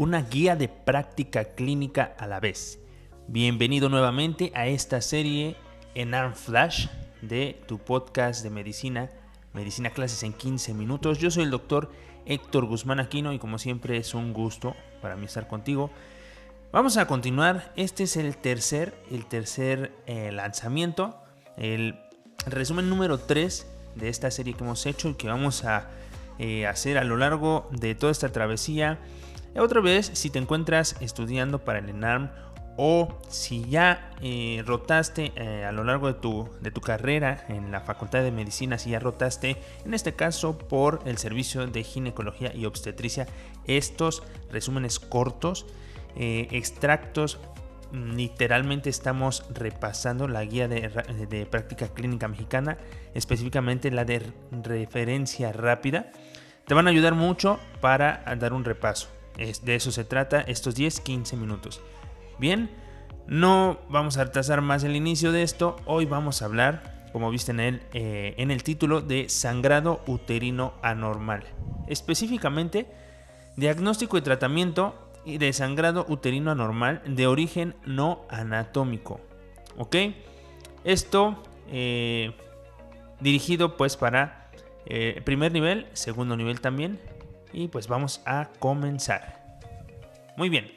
una guía de práctica clínica a la vez. Bienvenido nuevamente a esta serie en Arm Flash de tu podcast de medicina, Medicina Clases en 15 minutos. Yo soy el doctor Héctor Guzmán Aquino y como siempre es un gusto para mí estar contigo. Vamos a continuar. Este es el tercer, el tercer eh, lanzamiento, el resumen número 3 de esta serie que hemos hecho y que vamos a eh, hacer a lo largo de toda esta travesía. Otra vez, si te encuentras estudiando para el ENARM o si ya eh, rotaste eh, a lo largo de tu, de tu carrera en la Facultad de Medicina, si ya rotaste, en este caso por el servicio de ginecología y obstetricia, estos resúmenes cortos, extractos literalmente estamos repasando la guía de, práctica clínica mexicana, específicamente la de referencia rápida. Te van a ayudar mucho para dar un repaso. De eso se trata estos 10-15 minutos. Bien, no vamos a retrasar más el inicio de esto. Hoy vamos a hablar, como viste en el, eh, en el título, de sangrado uterino anormal. Específicamente, diagnóstico y tratamiento de sangrado uterino anormal de origen no anatómico. ¿Ok? Esto eh, dirigido pues para eh, primer nivel, segundo nivel también. Y pues vamos a comenzar. Muy bien.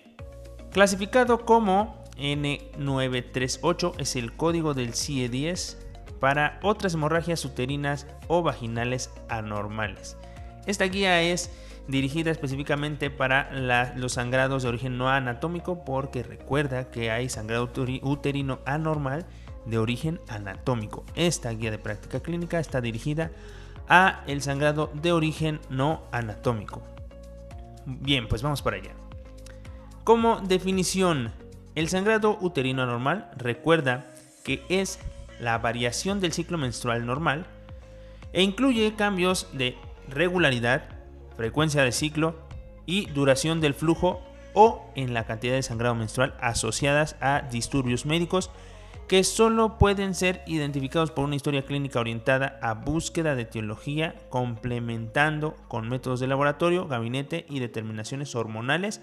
Clasificado como N938 es el código del CIE-10 para otras hemorragias uterinas o vaginales anormales. Esta guía es dirigida específicamente para los sangrados de origen no anatómico porque recuerda que hay sangrado uterino anormal de origen anatómico. Esta guía de práctica clínica está dirigida el sangrado de origen no anatómico. Bien, pues vamos para allá. Como definición, el sangrado uterino anormal recuerda que es la variación del ciclo menstrual normal e incluye cambios de regularidad, frecuencia de ciclo y duración del flujo o en la cantidad de sangrado menstrual asociadas a disturbios médicos que solo pueden ser identificados por una historia clínica orientada a búsqueda de etiología complementando con métodos de laboratorio, gabinete y determinaciones hormonales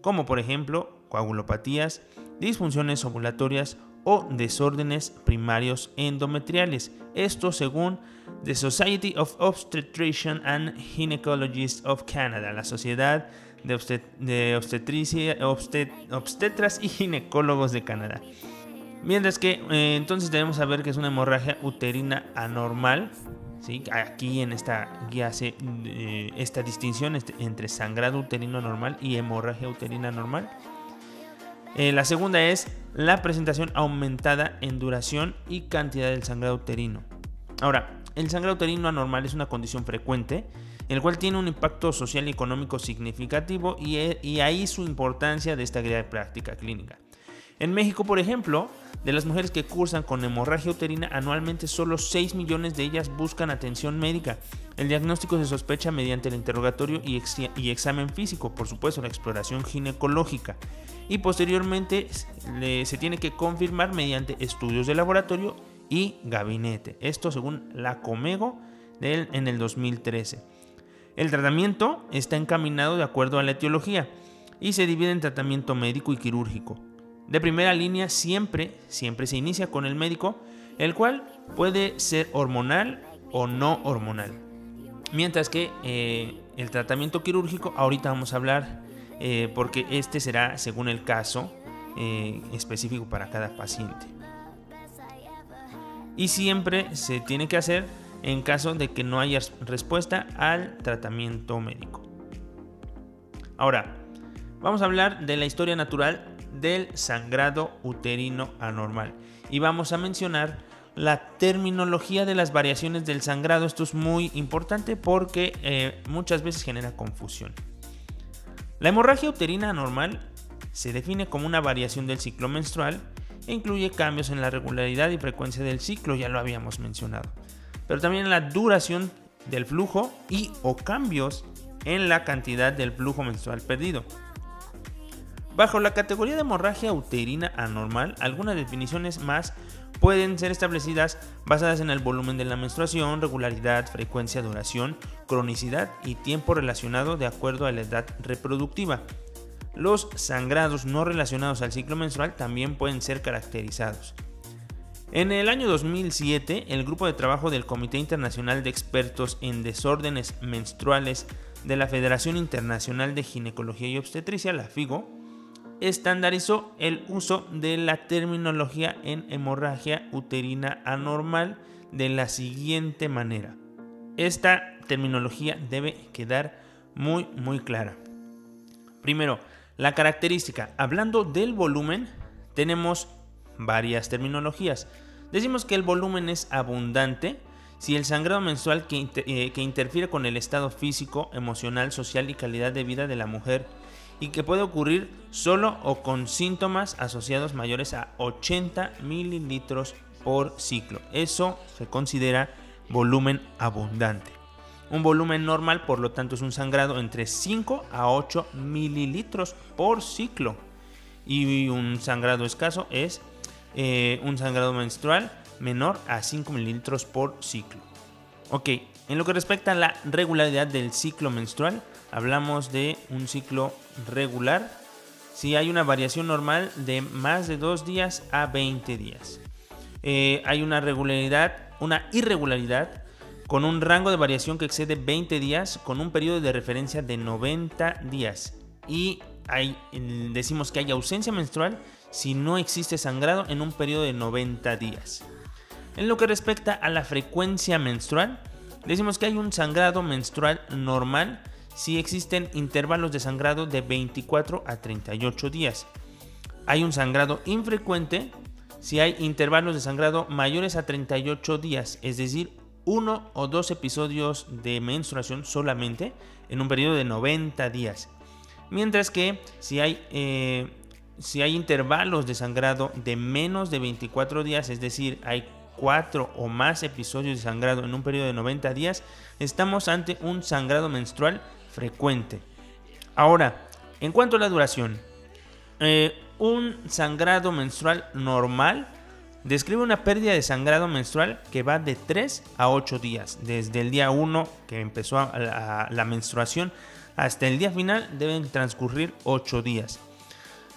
como por ejemplo coagulopatías, disfunciones ovulatorias o desórdenes primarios endometriales. Esto según The Society of Obstetrician and Gynecologists of Canada, la Sociedad de, Obstetricia, Obstetras y Ginecólogos de Canadá. Mientras que eh, entonces debemos saber que es una hemorragia uterina anormal. ¿sí? Aquí en esta guía hace eh, esta distinción este, entre sangrado uterino normal y hemorragia uterina normal. Eh, la segunda es la presentación aumentada en duración y cantidad del sangrado uterino. Ahora, el sangrado uterino anormal es una condición frecuente, el cual tiene un impacto social y económico significativo y, e, y ahí su importancia de esta guía de práctica clínica. En México, por ejemplo, de las mujeres que cursan con hemorragia uterina, anualmente solo 6 millones de ellas buscan atención médica. El diagnóstico se sospecha mediante el interrogatorio y, examen físico, por supuesto la exploración ginecológica. Y posteriormente se tiene que confirmar mediante estudios de laboratorio y gabinete. Esto según la Comego en el 2013. El tratamiento está encaminado de acuerdo a la etiología y se divide en tratamiento médico y quirúrgico de primera línea siempre, siempre se inicia con el médico, el cual puede ser hormonal o no hormonal. Mientras que eh, el tratamiento quirúrgico, ahorita vamos a hablar, eh, porque este será según el caso eh, específico para cada paciente. Y siempre se tiene que hacer en caso de que no haya respuesta al tratamiento médico. Ahora, vamos a hablar de la historia natural del sangrado uterino anormal. Y vamos a mencionar la terminología de las variaciones del sangrado. Esto es muy importante porque eh, muchas veces genera confusión. La hemorragia uterina anormal se define como una variación del ciclo menstrual e incluye cambios en la regularidad y frecuencia del ciclo, ya lo habíamos mencionado, pero también en la duración del flujo y o cambios en la cantidad del flujo menstrual perdido. Bajo la categoría de hemorragia uterina anormal, algunas definiciones más pueden ser establecidas basadas en el volumen de la menstruación, regularidad, frecuencia, duración, cronicidad y tiempo relacionado de acuerdo a la edad reproductiva. los sangrados no relacionados al ciclo menstrual también pueden ser caracterizados. En el año 2007, el grupo de trabajo del Comité Internacional de Expertos en Desórdenes Menstruales de la Federación Internacional de Ginecología y Obstetricia, la FIGO, estandarizó el uso de la terminología en hemorragia uterina anormal de la siguiente manera. Esta terminología debe quedar muy muy clara. Primero, la característica. Hablando del volumen, tenemos varias terminologías. Decimos que el volumen es abundante si el sangrado menstrual que, eh, que, interfiere con el estado físico, emocional, social y calidad de vida de la mujer y que puede ocurrir solo o con síntomas asociados mayores a 80 mililitros por ciclo. Eso se considera volumen abundante. Un volumen normal, por lo tanto, es un sangrado entre 5 a 8 mililitros por ciclo. Y un sangrado escaso es eh, un sangrado menstrual menor a 5 mililitros por ciclo. Ok, en lo que respecta a la regularidad del ciclo menstrual, hablamos de un ciclo regular si hay una variación normal de más de 2 días a 20 días. Eh, hay una regularidad, una irregularidad con un rango de variación que excede 20 días con un periodo de referencia de 90 días. Y hay, decimos que hay ausencia menstrual si no existe sangrado en un periodo de 90 días. En lo que respecta a la frecuencia menstrual, decimos que hay un sangrado menstrual normal si existen intervalos de sangrado de 24 a 38 días. Hay un sangrado infrecuente si hay intervalos de sangrado mayores a 38 días, es decir, uno o dos episodios de menstruación solamente en un periodo de 90 días. Mientras que si hay, eh, si hay intervalos de sangrado de menos de 24 días, es decir, hay cuatro o más episodios de sangrado en un periodo de 90 días, estamos ante un sangrado menstrual frecuente. Ahora, en cuanto a la duración, eh, un sangrado menstrual normal describe una pérdida de sangrado menstrual que va de 3 a 8 días. Desde el día 1 que empezó la, menstruación hasta el día final deben transcurrir 8 días.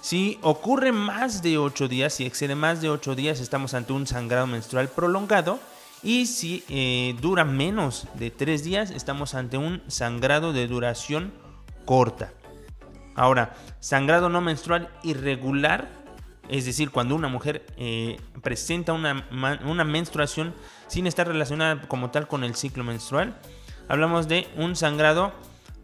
Si ocurre más de 8 días, si excede más de 8 días, estamos ante un sangrado menstrual prolongado. Y si eh, dura menos de 3 días, estamos ante un sangrado de duración corta. Ahora, sangrado no menstrual irregular es decir, cuando una mujer eh, presenta una, una, menstruación sin estar relacionada como tal con el ciclo menstrual, hablamos de un sangrado,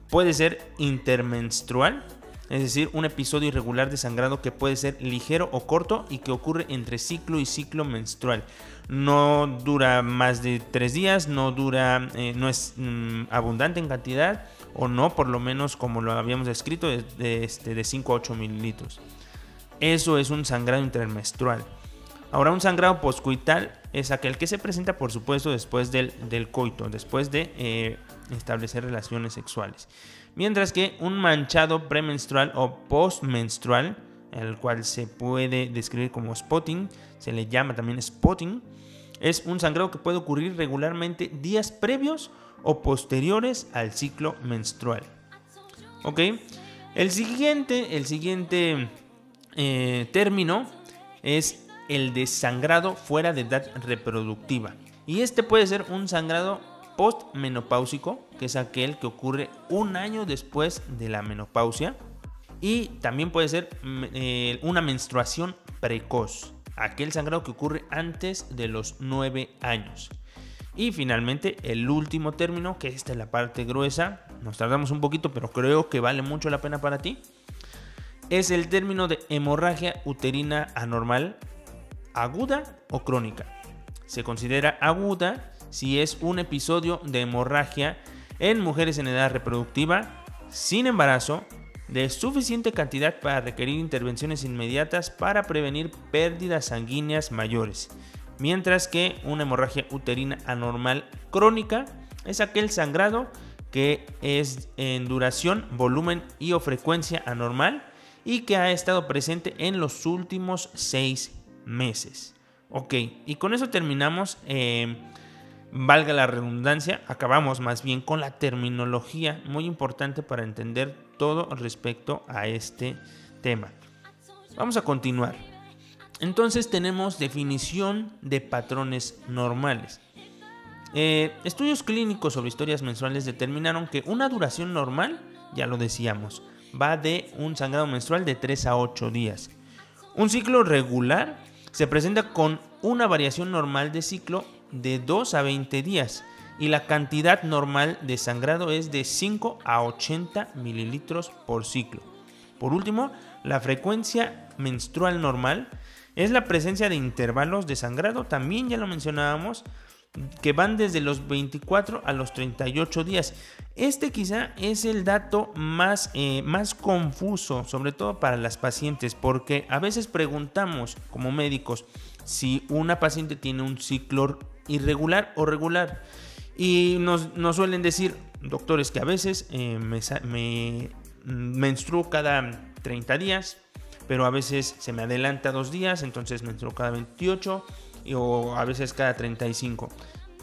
puede ser intermenstrual, es decir, un episodio irregular de sangrado que puede ser ligero o corto y que ocurre entre ciclo y ciclo menstrual. No dura más de tres días, no dura, eh, no es mm, abundante en cantidad o no, por lo menos como lo habíamos descrito, de, de, este, de 5 a 8 mililitros. Eso es un sangrado intermenstrual. Ahora, un sangrado poscoital es aquel que se presenta, por supuesto, después del, coito, después de eh, establecer relaciones sexuales. Mientras que un manchado premenstrual o postmenstrual, el cual se puede describir como spotting, se le llama también spotting, es un sangrado que puede ocurrir regularmente días previos o posteriores al ciclo menstrual. ¿Ok? El siguiente, el siguiente eh, término es el de sangrado fuera de edad reproductiva. Y este puede ser un sangrado postmenopáusico, que es aquel que ocurre un año después de la menopausia. Y también puede ser mm, eh, una menstruación precoz, aquel sangrado que ocurre antes de los 9 años. Y finalmente el último término, que esta es la parte gruesa, nos tardamos un poquito, pero creo que vale mucho la pena para ti, es el término de hemorragia uterina anormal aguda o crónica. Se considera aguda si es un episodio de hemorragia en mujeres en edad reproductiva sin embarazo de suficiente cantidad para requerir intervenciones inmediatas para prevenir pérdidas sanguíneas mayores, mientras que una hemorragia uterina anormal crónica es aquel sangrado que es en duración, volumen y o frecuencia anormal y que ha estado presente en los últimos seis meses. Ok, y con eso terminamos, em, valga la redundancia, acabamos más bien con la terminología muy importante para entender todo respecto a este tema. Vamos a continuar. Entonces tenemos definición de patrones normales. Eh, estudios clínicos sobre historias menstruales determinaron que una duración normal, ya lo decíamos, va de un sangrado menstrual de 3 a 8 días. Un ciclo regular se presenta con una variación normal de ciclo de 2 a 20 días y la cantidad normal de sangrado es de 5 a 80 mililitros por ciclo. Por último, la frecuencia menstrual normal es la presencia de intervalos de sangrado, también ya lo mencionábamos, que van desde los 24 a los 38 días. Este quizá es el dato más, eh, más confuso, sobre todo para las pacientes, porque a veces preguntamos como médicos si una paciente tiene un ciclo irregular o regular. Y nos, suelen decir, doctores, que a veces eh, me, me menstruo cada 30 días, pero a veces se me adelanta dos días, entonces menstruo cada 28 o a veces cada 35.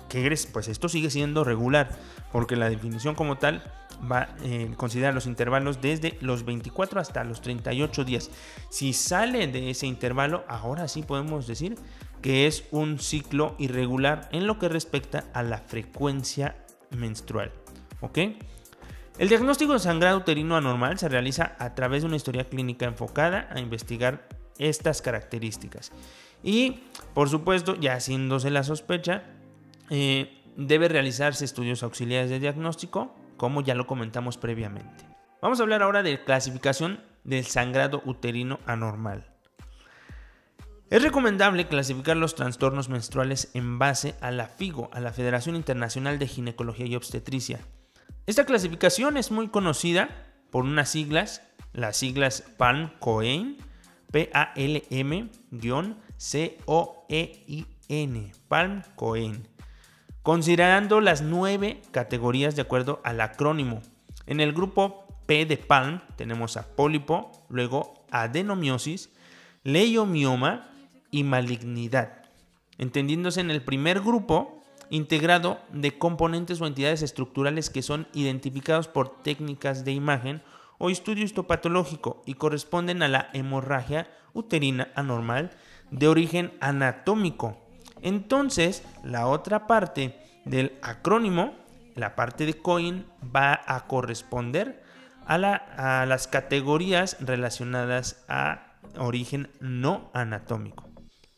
¿Qué crees? Pues esto sigue siendo regular, porque la definición como tal va a eh, considerar los intervalos desde los 24 hasta los 38 días. Si sale de ese intervalo, ahora sí podemos decir que es un ciclo irregular en lo que respecta a la frecuencia menstrual. ¿Ok? El diagnóstico de sangrado uterino anormal se realiza a través de una historia clínica enfocada a investigar estas características. Y, por supuesto, ya haciéndose la sospecha, eh, debe realizarse estudios auxiliares de diagnóstico, como ya lo comentamos previamente. Vamos a hablar ahora de clasificación del sangrado uterino anormal. Es recomendable clasificar los trastornos menstruales en base a la FIGO, a la Federación Internacional de Ginecología y Obstetricia. Esta clasificación es muy conocida por unas siglas, las siglas PALM-COEIN, P-A-L-M-C-O-E-I-N, PALM-COEIN, considerando las nueve categorías de acuerdo al acrónimo. En el grupo P de PALM tenemos a pólipo, luego adenomiosis, leiomioma y malignidad. Entendiéndose en el primer grupo, integrado de componentes o entidades estructurales que son identificados por técnicas de imagen o estudio histopatológico y corresponden a la hemorragia uterina anormal de origen anatómico. Entonces, la otra parte del acrónimo, la parte de COIN, va a corresponder a, a las categorías relacionadas a origen no anatómico.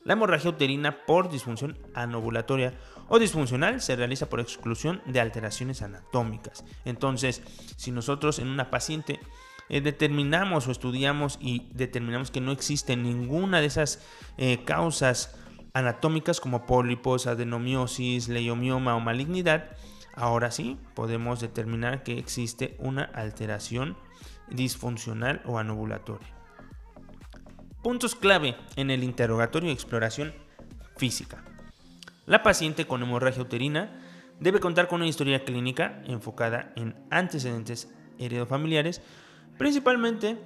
La hemorragia uterina por disfunción anovulatoria o disfuncional se realiza por exclusión de alteraciones anatómicas. Entonces, si nosotros en una paciente eh, determinamos o estudiamos y determinamos que no existe ninguna de esas eh, causas anatómicas como pólipos, adenomiosis, leiomioma o malignidad, ahora sí podemos determinar que existe una alteración disfuncional o anovulatoria. Puntos clave en el interrogatorio y exploración física. La paciente con hemorragia uterina debe contar con una historia clínica enfocada en antecedentes heredofamiliares, principalmente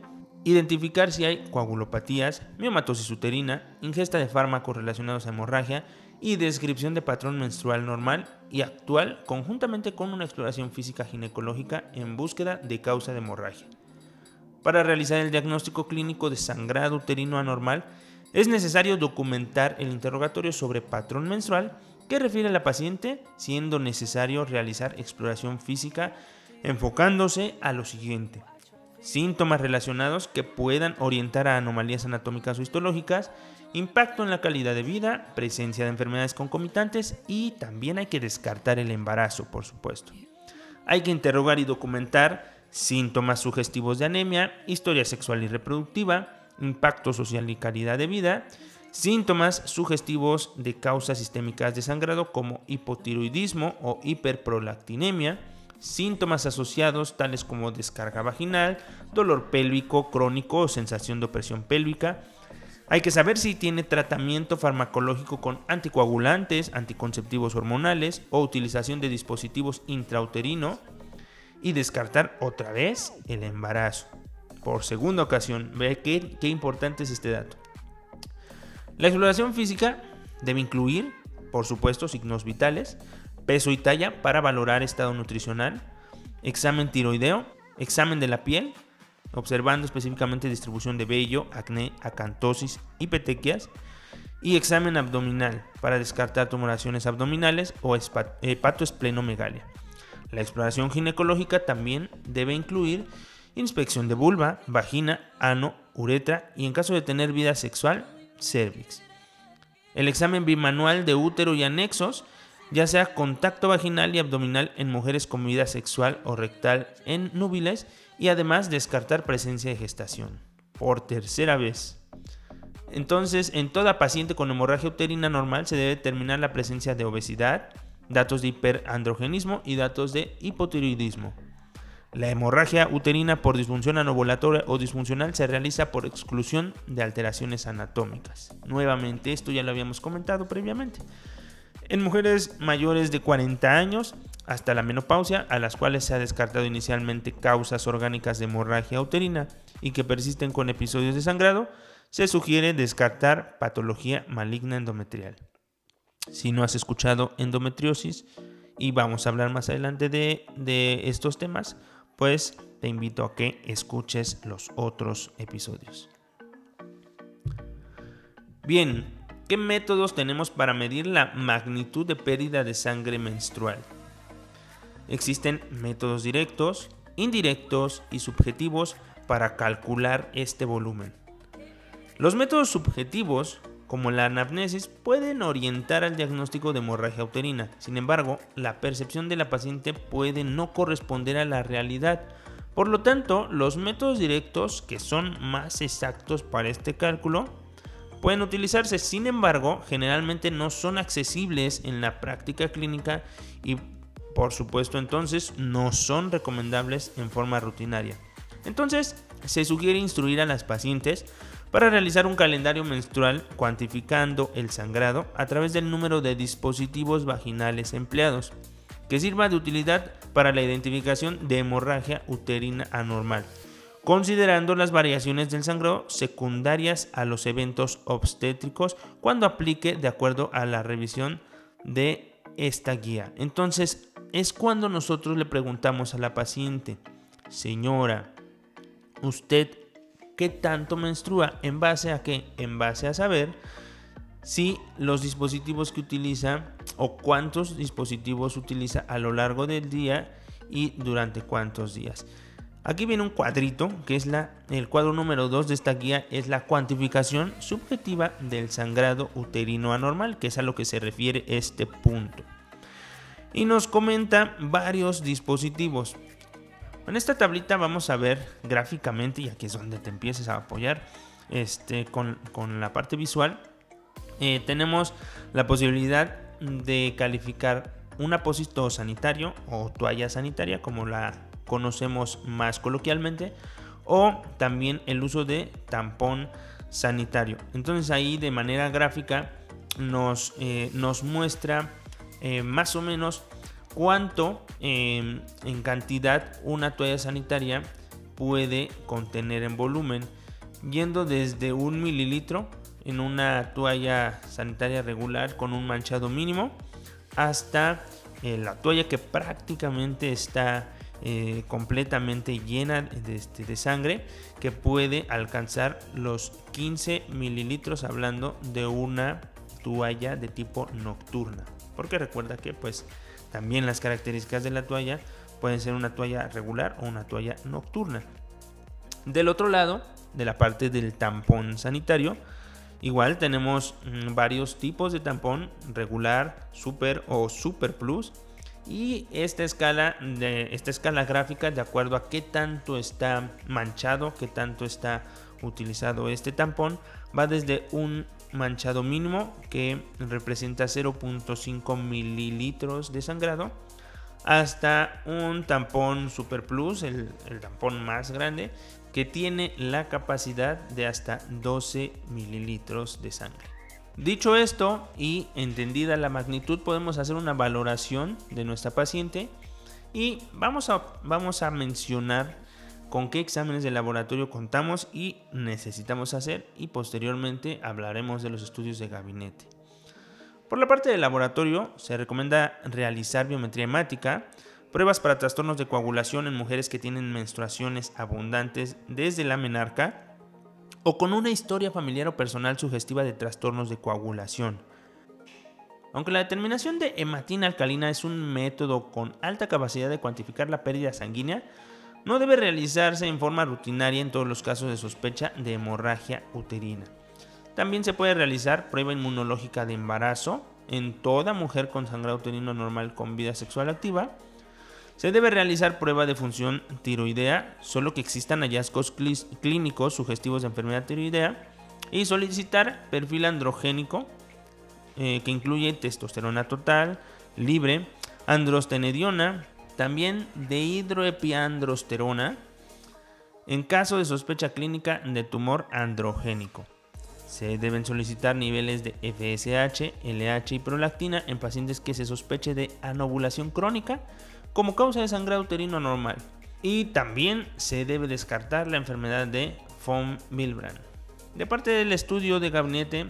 identificar si hay coagulopatías, miomatosis uterina, ingesta de fármacos relacionados a hemorragia y descripción de patrón menstrual normal y actual conjuntamente con una exploración física ginecológica en búsqueda de causa de hemorragia. Para realizar el diagnóstico clínico de sangrado uterino anormal, es necesario documentar el interrogatorio sobre patrón menstrual que refiere a la paciente, siendo necesario realizar exploración física enfocándose a lo siguiente. Síntomas relacionados que puedan orientar a anomalías anatómicas o histológicas, impacto en la calidad de vida, presencia de enfermedades concomitantes y también hay que descartar el embarazo, por supuesto. Hay que interrogar y documentar síntomas sugestivos de anemia, historia sexual y reproductiva, impacto social y calidad de vida, síntomas sugestivos de causas sistémicas de sangrado como hipotiroidismo o hiperprolactinemia, síntomas asociados tales como descarga vaginal, dolor pélvico crónico o sensación de opresión pélvica. Hay que saber si tiene tratamiento farmacológico con anticoagulantes, anticonceptivos hormonales o utilización de dispositivos intrauterino y descartar otra vez el embarazo. Por segunda ocasión, ve qué, qué importante es este dato. La exploración física debe incluir, por supuesto, signos vitales, peso y talla para valorar estado nutricional, examen tiroideo, examen de la piel, observando específicamente distribución de vello, acné, acantosis y petequias, y examen abdominal para descartar tumoraciones abdominales o hepatoesplenomegalia. La exploración ginecológica también debe incluir inspección de vulva, vagina, ano, uretra y en caso de tener vida sexual, cervix. El examen bimanual de útero y anexos, ya sea contacto vaginal y abdominal en mujeres con vida sexual o rectal en núbiles y además descartar presencia de gestación. Por tercera vez. Entonces, en toda paciente con hemorragia uterina normal se debe determinar la presencia de obesidad, datos de hiperandrogenismo y datos de hipotiroidismo. La hemorragia uterina por disfunción anovulatoria o disfuncional se realiza por exclusión de alteraciones anatómicas. Nuevamente, esto ya lo habíamos comentado previamente. En mujeres mayores de 40 años hasta la menopausia, a las cuales se ha descartado inicialmente causas orgánicas de hemorragia uterina y que persisten con episodios de sangrado, se sugiere descartar patología maligna endometrial. Si no has escuchado endometriosis, y vamos a hablar más adelante de, estos temas, pues te invito a que escuches los otros episodios. Bien, ¿qué métodos tenemos para medir la magnitud de pérdida de sangre menstrual? Existen métodos directos, indirectos y subjetivos para calcular este volumen. Los métodos subjetivos, como la anamnesis, pueden orientar al diagnóstico de hemorragia uterina. Sin embargo, la percepción de la paciente puede no corresponder a la realidad. Por lo tanto, los métodos directos, que son más exactos para este cálculo, pueden utilizarse. Sin embargo, generalmente no son accesibles en la práctica clínica y por supuesto entonces no son recomendables en forma rutinaria. Entonces, se sugiere instruir a las pacientes para realizar un calendario menstrual cuantificando el sangrado a través del número de dispositivos vaginales empleados, que sirva de utilidad para la identificación de hemorragia uterina anormal, considerando las variaciones del sangrado secundarias a los eventos obstétricos cuando aplique de acuerdo a la revisión de esta guía. Entonces, es cuando nosotros le preguntamos a la paciente, señora, usted qué tanto menstrua, en base a qué, en base a saber si los dispositivos que utiliza o cuántos dispositivos utiliza a lo largo del día y durante cuántos días. Aquí viene un cuadrito, que es la, el cuadro número 2 de esta guía, es la cuantificación subjetiva del sangrado uterino anormal, que es a lo que se refiere este punto. Y nos comenta varios dispositivos. En esta tablita vamos a ver gráficamente, y aquí es donde te empieces a apoyar este, con, la parte visual, eh, tenemos la posibilidad de calificar un apósito sanitario o toalla sanitaria, como la conocemos más coloquialmente, o también el uso de tampón sanitario. Entonces ahí de manera gráfica nos, eh, nos muestra eh, más o menos cuánto em, en cantidad una toalla sanitaria puede contener en volumen, yendo desde un mililitro en una toalla sanitaria regular con un manchado mínimo hasta eh, la toalla que prácticamente está eh, completamente llena de, este, de, sangre que puede alcanzar los 15 mililitros hablando de una toalla de tipo nocturna. Porque recuerda que pues también las características de la toalla pueden ser una toalla regular o una toalla nocturna. Del otro lado, de la parte del tampón sanitario, igual tenemos mm, varios tipos de tampón, regular, super o super plus. Y esta escala, de, esta escala gráfica de acuerdo a qué tanto está manchado, qué tanto está utilizado este tampón, va desde un manchado mínimo que representa 0.5 mililitros de sangrado hasta un tampón Super Plus, el, tampón más grande, que tiene la capacidad de hasta 12 mililitros de sangre. Dicho esto y entendida la magnitud, podemos hacer una valoración de nuestra paciente y vamos a, vamos a mencionar con qué exámenes de laboratorio contamos y necesitamos hacer y posteriormente hablaremos de los estudios de gabinete. Por la parte del laboratorio se recomienda realizar biometría hemática, pruebas para trastornos de coagulación en mujeres que tienen menstruaciones abundantes desde la menarca o con una historia familiar o personal sugestiva de trastornos de coagulación. Aunque la determinación de hematina alcalina es un método con alta capacidad de cuantificar la pérdida sanguínea, no debe realizarse en forma rutinaria en todos los casos de sospecha de hemorragia uterina. También se puede realizar prueba inmunológica de embarazo en toda mujer con sangrado uterino normal con vida sexual activa. Se debe realizar prueba de función tiroidea, solo que existan hallazgos clínicos sugestivos de enfermedad tiroidea. Y solicitar perfil androgénico, eh, que incluye testosterona total, libre, androstenediona, también de hidroepiandrosterona, en caso de sospecha clínica de tumor androgénico. Se deben solicitar niveles de FSH, LH y prolactina en pacientes que se sospeche de anovulación crónica como causa de sangrado uterino normal. Y también se debe descartar la enfermedad de von Milbrand. De parte del estudio de gabinete,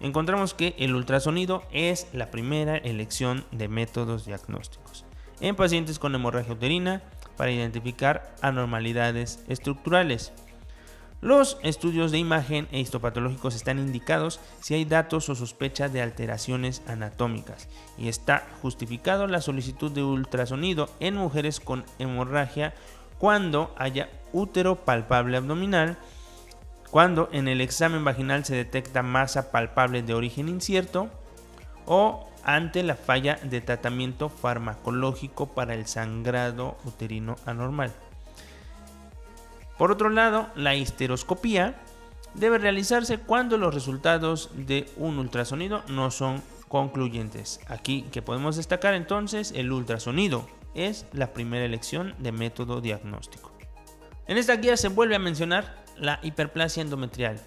encontramos que el ultrasonido es la primera elección de métodos diagnósticos en pacientes con hemorragia uterina para identificar anormalidades estructurales. Los estudios de imagen e histopatológicos están indicados si hay datos o sospecha de alteraciones anatómicas y está justificado la solicitud de ultrasonido en mujeres con hemorragia cuando haya útero palpable abdominal, cuando en el examen vaginal se detecta masa palpable de origen incierto o ante la falla de tratamiento farmacológico para el sangrado uterino anormal. Por otro lado, la histeroscopía debe realizarse cuando los resultados de un ultrasonido no son concluyentes. Aquí que podemos destacar entonces el ultrasonido es la primera elección de método diagnóstico. En esta guía se vuelve a mencionar la hiperplasia endometrial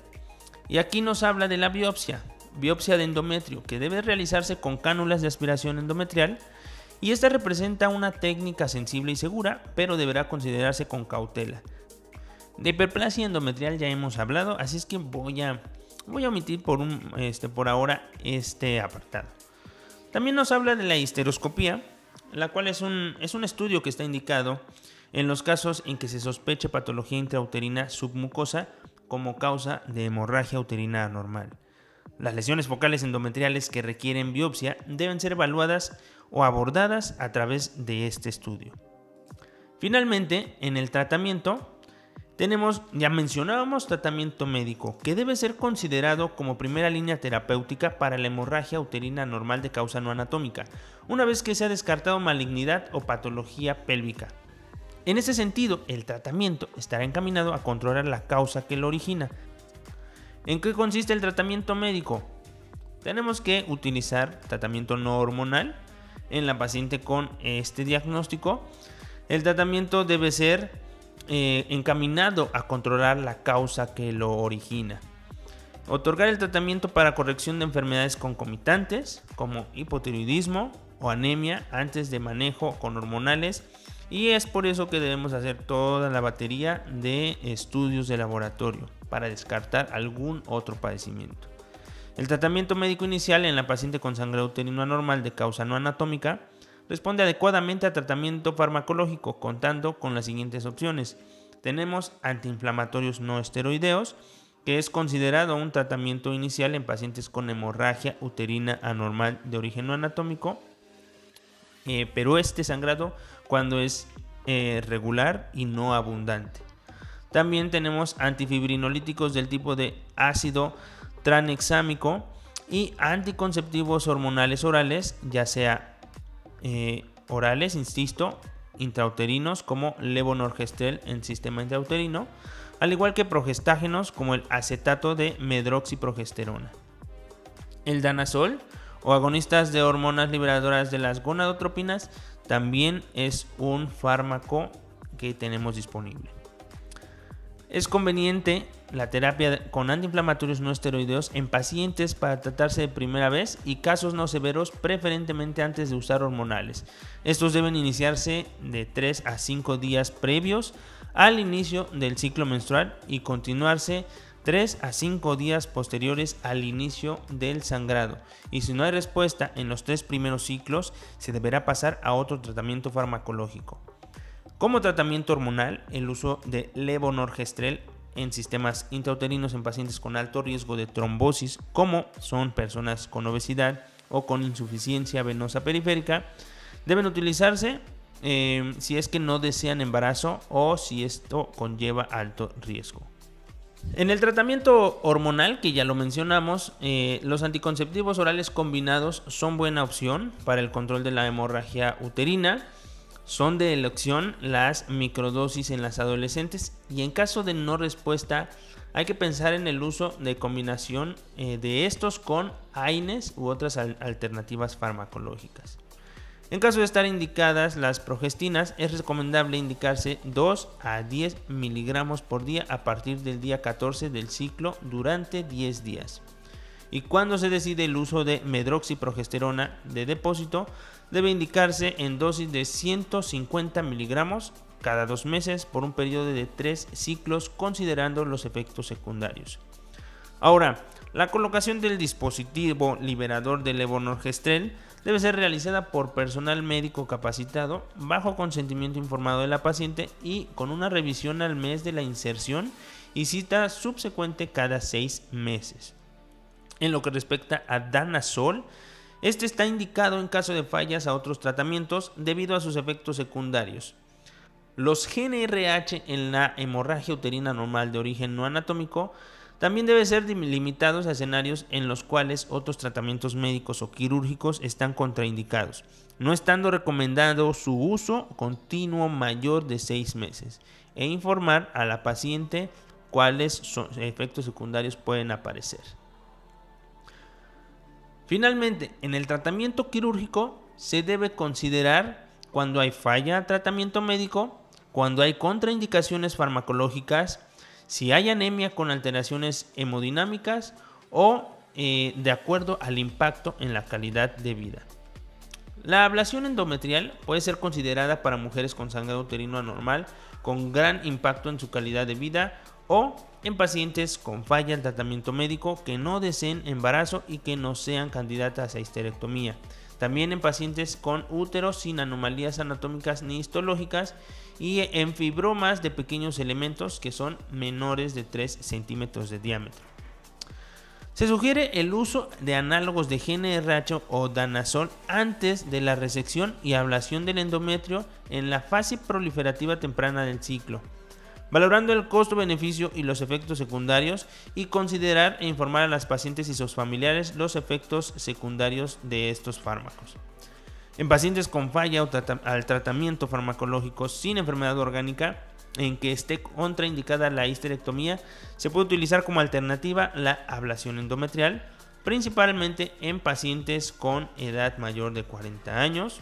y aquí nos habla de la biopsia, biopsia de endometrio que debe realizarse con cánulas de aspiración endometrial y esta representa una técnica sensible y segura, pero deberá considerarse con cautela de hiperplasia endometrial ya hemos hablado, así es que voy a, voy a omitir por, un, este, por ahora este apartado. También nos habla de la histeroscopía, la cual es un, es un estudio que está indicado en los casos en que se sospeche patología intrauterina submucosa como causa de hemorragia uterina anormal. Las lesiones focales endometriales que requieren biopsia deben ser evaluadas o abordadas a través de este estudio. Finalmente, en el tratamiento, tenemos, ya mencionábamos, tratamiento médico, que debe ser considerado como primera línea terapéutica para la hemorragia uterina normal de causa no anatómica, una vez que se ha descartado malignidad o patología pélvica. En ese sentido, el tratamiento estará encaminado a controlar la causa que lo origina. ¿En qué consiste el tratamiento médico? Tenemos que utilizar tratamiento no hormonal en la paciente con este diagnóstico. El tratamiento debe ser eh, encaminado a controlar la causa que lo origina. Otorgar el tratamiento para corrección de enfermedades concomitantes como hipotiroidismo o anemia antes de manejo con hormonales y es por eso que debemos hacer toda la batería de estudios de laboratorio para descartar algún otro padecimiento. El tratamiento médico inicial en la paciente con sangre uterino anormal de causa no anatómica responde adecuadamente a tratamiento farmacológico contando con las siguientes opciones. Tenemos antiinflamatorios no esteroideos, que es considerado un tratamiento inicial en pacientes con hemorragia uterina anormal de origen no anatómico, eh, pero este sangrado cuando es eh, regular y no abundante. También tenemos antifibrinolíticos del tipo de ácido tranexámico y anticonceptivos hormonales orales, ya sea eh, orales, insisto, intrauterinos como levonorgestrel en sistema intrauterino, al igual que progestágenos como el acetato de medroxiprogesterona. El danazol o agonistas de hormonas liberadoras de las gonadotropinas también es un fármaco que tenemos disponible. Es conveniente la terapia con antiinflamatorios no esteroideos en pacientes para tratarse de primera vez y casos no severos preferentemente antes de usar hormonales. Estos deben iniciarse de 3 a 5 días previos al inicio del ciclo menstrual y continuarse 3 a 5 días posteriores al inicio del sangrado y si no hay respuesta en los tres primeros ciclos se deberá pasar a otro tratamiento farmacológico. Como tratamiento hormonal, el uso de levonorgestrel en sistemas intrauterinos en pacientes con alto riesgo de trombosis, como son personas con obesidad o con insuficiencia venosa periférica, deben utilizarse eh, si es que no desean embarazo o si esto conlleva alto riesgo. En el tratamiento hormonal, que ya lo mencionamos, eh, los anticonceptivos orales combinados son buena opción para el control de la hemorragia uterina. Son de elección las microdosis en las adolescentes y en caso de no respuesta hay que pensar en el uso de combinación eh, de estos con AINES u otras alternativas farmacológicas. En caso de estar indicadas las progestinas, es recomendable indicarse 2 a 10 miligramos por día a partir del día 14 del ciclo durante 10 días. Y cuando se decide el uso de medroxiprogesterona de depósito, debe indicarse en dosis de 150 miligramos cada dos meses por un periodo de 3 ciclos considerando los efectos secundarios. Ahora, la colocación del dispositivo liberador de levonorgestrel debe ser realizada por personal médico capacitado bajo consentimiento informado de la paciente y con una revisión al mes de la inserción y cita subsecuente cada seis meses. En lo que respecta a Danazol, este está indicado en caso de fallas a otros tratamientos debido a sus efectos secundarios. Los GNRH en la hemorragia uterina normal de origen no anatómico también debe ser limitados a escenarios en los cuales otros tratamientos médicos o quirúrgicos están contraindicados, no estando recomendado su uso continuo mayor de seis meses, e informar a la paciente cuáles efectos secundarios pueden aparecer. Finalmente, en el tratamiento quirúrgico se debe considerar cuando hay falla al tratamiento médico, cuando hay contraindicaciones farmacológicas, si hay anemia con alteraciones hemodinámicas o eh, de acuerdo al impacto en la calidad de vida. La ablación endometrial puede ser considerada para mujeres con sangrado uterino anormal con gran impacto en su calidad de vida o en pacientes con falla en tratamiento médico que no deseen embarazo y que no sean candidatas a histerectomía. También en pacientes con útero sin anomalías anatómicas ni histológicas y en fibromas de pequeños elementos que son menores de 3 centímetros de diámetro. Se sugiere el uso de análogos de GNRH o danazol antes de la resección y ablación del endometrio en la fase proliferativa temprana del ciclo, valorando el costo-beneficio y los efectos secundarios y considerar e informar a las pacientes y sus familiares los efectos secundarios de estos fármacos. En pacientes con falla al tratamiento farmacológico sin enfermedad orgánica, en que esté contraindicada la histerectomía, se puede utilizar como alternativa la ablación endometrial, principalmente en pacientes con edad mayor de 40 años,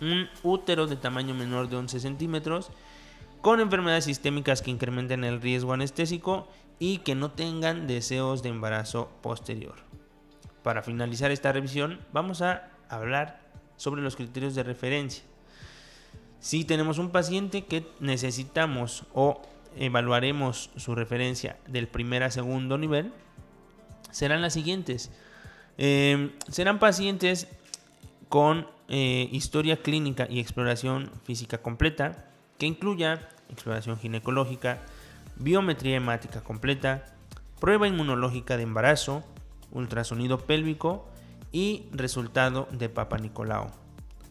un útero de tamaño menor de 11 centímetros, con enfermedades sistémicas que incrementen el riesgo anestésico y que no tengan deseos de embarazo posterior. Para finalizar esta revisión, vamos a hablar sobre los criterios de referencia. Si tenemos un paciente que necesitamos o evaluaremos su referencia del primer a segundo nivel, serán las siguientes. Em, serán pacientes con eh, historia clínica y exploración física completa, que incluya exploración ginecológica, biometría hemática completa, prueba inmunológica de embarazo, ultrasonido pélvico y resultado de Papa Nicolau.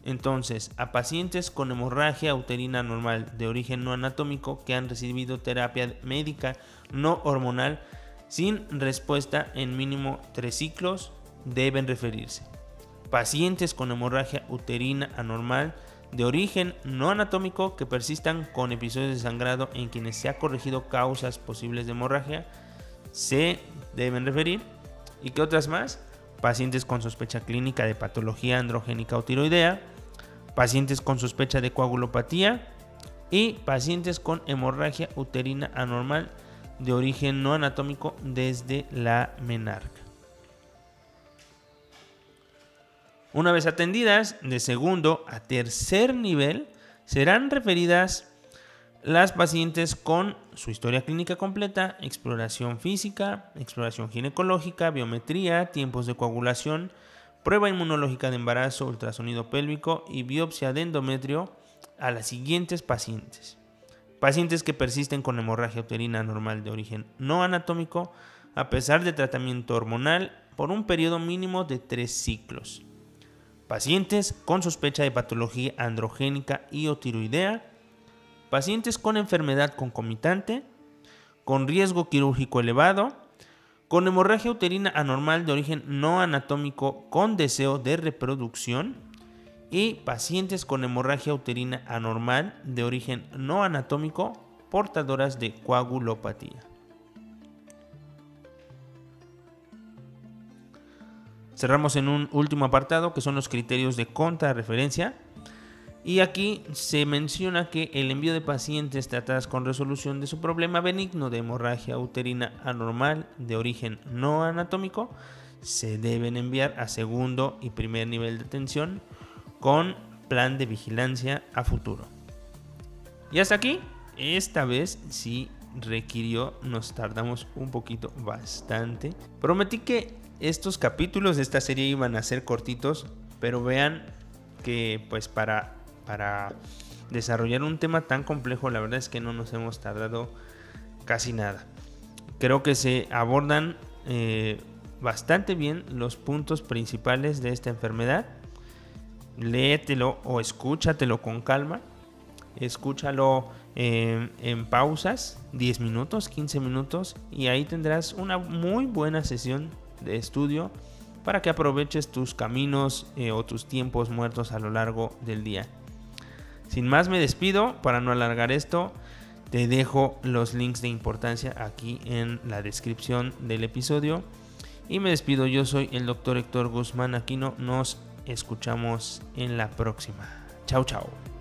Entonces, a pacientes con hemorragia uterina normal de origen no anatómico que han recibido terapia médica no hormonal sin respuesta en mínimo tres ciclos deben referirse. Pacientes con hemorragia uterina anormal de origen no anatómico que persistan con episodios de sangrado en quienes se ha corregido causas posibles de hemorragia se deben referir. ¿Y qué otras más? pacientes con sospecha clínica de patología androgénica o tiroidea, pacientes con sospecha de coagulopatía y pacientes con hemorragia uterina anormal de origen no anatómico desde la menarca. Una vez atendidas, de segundo a tercer nivel, serán referidas las pacientes con su historia clínica completa, exploración física, exploración ginecológica, biometría, tiempos de coagulación, prueba inmunológica de embarazo, ultrasonido pélvico y biopsia de endometrio a las siguientes pacientes. Pacientes que persisten con hemorragia uterina normal de origen no anatómico a pesar de tratamiento hormonal por un periodo mínimo de tres ciclos. Pacientes con sospecha de patología androgénica y o tiroidea. Pacientes con enfermedad concomitante, con riesgo quirúrgico elevado, con hemorragia uterina anormal de origen no anatómico con deseo de reproducción y pacientes con hemorragia uterina anormal de origen no anatómico portadoras de coagulopatía. Cerramos en un último apartado que son los criterios de contrarreferencia. Y aquí se menciona que el envío de pacientes tratadas con resolución de su problema benigno de hemorragia uterina anormal de origen no anatómico se deben enviar a segundo y primer nivel de atención con plan de vigilancia a futuro. Y hasta aquí, esta vez sí requirió, nos tardamos un poquito bastante. Prometí que estos capítulos de esta serie iban a ser cortitos, pero vean que pues para, para desarrollar un tema tan complejo la verdad es que no nos hemos tardado casi nada. Creo que se abordan eh, bastante bien los puntos principales de esta enfermedad. Léetelo o escúchatelo con calma. Escúchalo eh, en pausas, 10 minutos, 15 minutos, y ahí tendrás una muy buena sesión de estudio para que aproveches tus caminos eh, o tus tiempos muertos a lo largo del día. Sin más me despido, para no alargar esto, te dejo los links de importancia aquí en la descripción del episodio. Y me despido, yo soy el doctor Héctor Guzmán Aquino, nos escuchamos en la próxima. Chao, chao.